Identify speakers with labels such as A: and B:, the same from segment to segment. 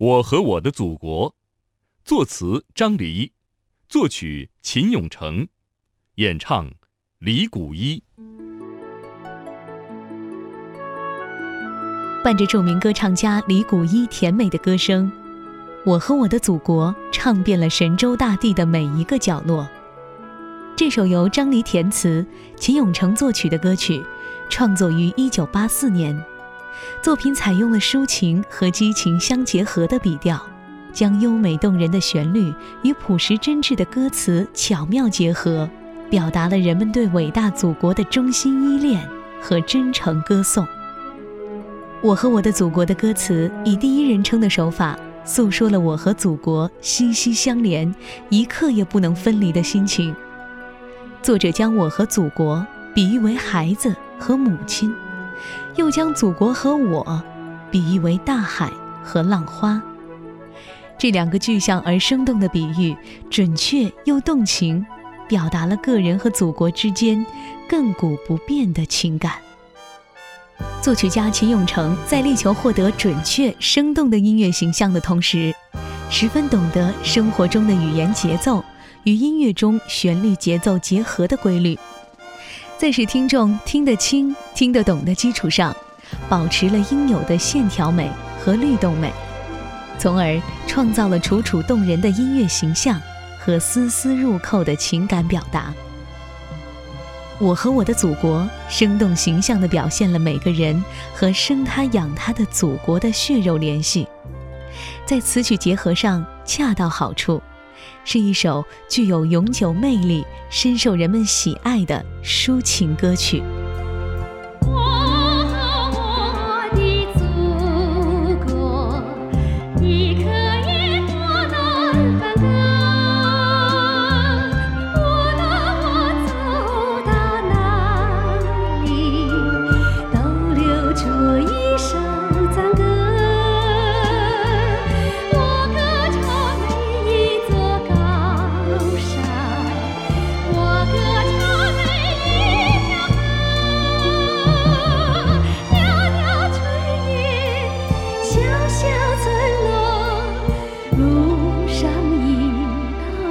A: 我和我的祖国，作词张黎，作曲秦永成，演唱李谷一。
B: 伴着著名歌唱家李谷一甜美的歌声，《我和我的祖国》唱遍了神州大地的每一个角落。这首由张黎填词、秦永成作曲的歌曲，创作于1984年。作品采用了抒情和激情相结合的笔调，将优美动人的旋律与朴实真挚的歌词巧妙结合，表达了人们对伟大祖国的衷心依恋和真诚歌颂。我和我的祖国的歌词以第一人称的手法，诉说了我和祖国息息相连、一刻也不能分离的心情。作者将我和祖国比喻为孩子和母亲。又将祖国和我比喻为大海和浪花，这两个具象而生动的比喻，准确又动情，表达了个人和祖国之间亘古不变的情感。作曲家秦永成在力求获得准确生动的音乐形象的同时，十分懂得生活中的语言节奏与音乐中旋律节奏结合的规律。在使听众听得清、听得懂的基础上，保持了应有的线条美和律动美，从而创造了楚楚动人的音乐形象和丝丝入扣的情感表达。我和我的祖国，生动形象地表现了每个人和生他养他的祖国的血肉联系，在词曲结合上恰到好处。是一首具有永久魅力、深受人们喜爱的抒情歌曲。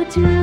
C: to